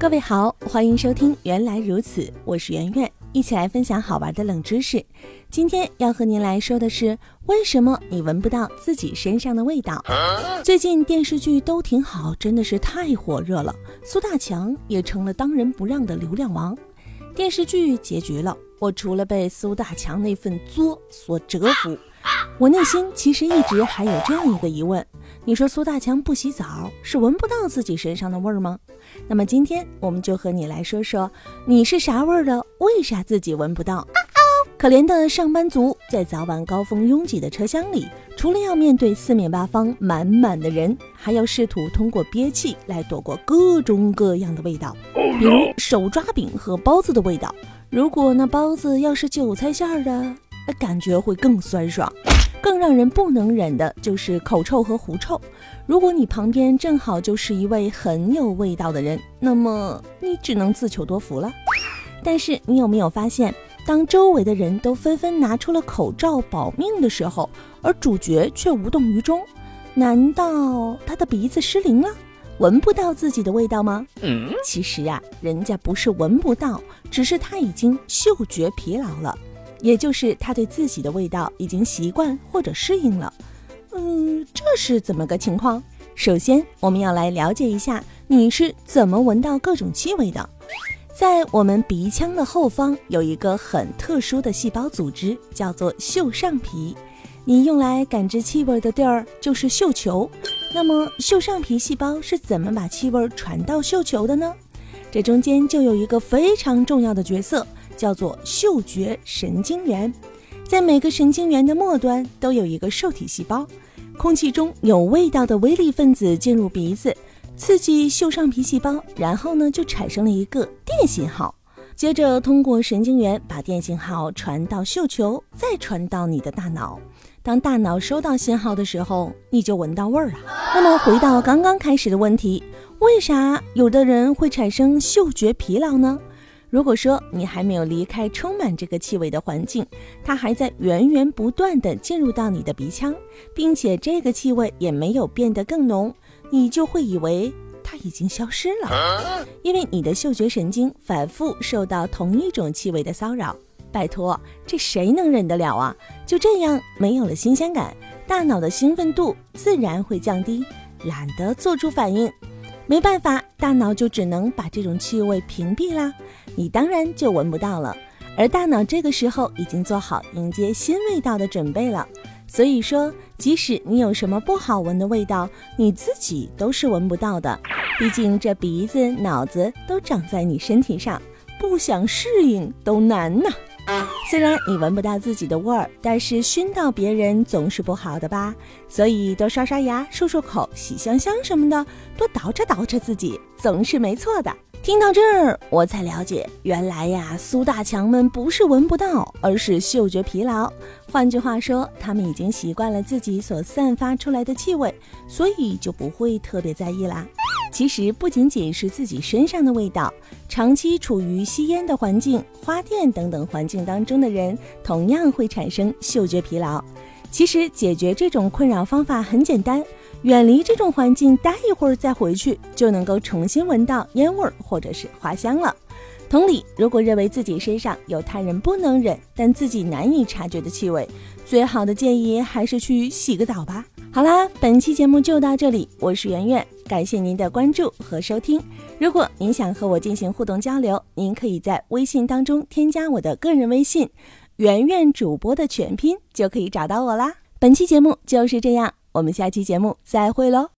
各位好，欢迎收听《原来如此》，我是圆圆，一起来分享好玩的冷知识。今天要和您来说的是，为什么你闻不到自己身上的味道？最近电视剧都挺好，真的是太火热了，苏大强也成了当仁不让的流量王。电视剧结局了，我除了被苏大强那份作所折服，我内心其实一直还有这样一个疑问。你说苏大强不洗澡是闻不到自己身上的味儿吗？那么今天我们就和你来说说，你是啥味儿的？为啥自己闻不到？可怜的上班族在早晚高峰拥挤的车厢里，除了要面对四面八方满满的人，还要试图通过憋气来躲过各种各样的味道，比如手抓饼和包子的味道。如果那包子要是韭菜馅儿的，感觉会更酸爽。更让人不能忍的就是口臭和狐臭。如果你旁边正好就是一位很有味道的人，那么你只能自求多福了。但是你有没有发现，当周围的人都纷纷拿出了口罩保命的时候，而主角却无动于衷？难道他的鼻子失灵了，闻不到自己的味道吗？其实啊，人家不是闻不到，只是他已经嗅觉疲劳了。也就是他对自己的味道已经习惯或者适应了，嗯，这是怎么个情况？首先，我们要来了解一下你是怎么闻到各种气味的。在我们鼻腔的后方有一个很特殊的细胞组织，叫做嗅上皮。你用来感知气味的地儿就是嗅球。那么，嗅上皮细胞是怎么把气味传到嗅球的呢？这中间就有一个非常重要的角色。叫做嗅觉神经元，在每个神经元的末端都有一个受体细胞。空气中有味道的微粒分子进入鼻子，刺激嗅上皮细胞，然后呢就产生了一个电信号，接着通过神经元把电信号传到嗅球，再传到你的大脑。当大脑收到信号的时候，你就闻到味儿了。那么回到刚刚开始的问题，为啥有的人会产生嗅觉疲劳呢？如果说你还没有离开充满这个气味的环境，它还在源源不断的进入到你的鼻腔，并且这个气味也没有变得更浓，你就会以为它已经消失了，因为你的嗅觉神经反复受到同一种气味的骚扰。拜托，这谁能忍得了啊？就这样没有了新鲜感，大脑的兴奋度自然会降低，懒得做出反应。没办法，大脑就只能把这种气味屏蔽啦，你当然就闻不到了。而大脑这个时候已经做好迎接新味道的准备了。所以说，即使你有什么不好闻的味道，你自己都是闻不到的。毕竟这鼻子、脑子都长在你身体上，不想适应都难呐。虽然你闻不到自己的味儿，但是熏到别人总是不好的吧？所以多刷刷牙、漱漱口、洗香香什么的，多捯饬捯饬自己，总是没错的。听到这儿，我才了解，原来呀，苏大强们不是闻不到，而是嗅觉疲劳。换句话说，他们已经习惯了自己所散发出来的气味，所以就不会特别在意啦。其实不仅仅是自己身上的味道，长期处于吸烟的环境、花店等等环境当中的人，同样会产生嗅觉疲劳。其实解决这种困扰方法很简单，远离这种环境，待一会儿再回去，就能够重新闻到烟味儿或者是花香了。同理，如果认为自己身上有他人不能忍但自己难以察觉的气味，最好的建议还是去洗个澡吧。好啦，本期节目就到这里，我是圆圆。感谢您的关注和收听。如果您想和我进行互动交流，您可以在微信当中添加我的个人微信“圆圆主播”的全拼，就可以找到我啦。本期节目就是这样，我们下期节目再会喽。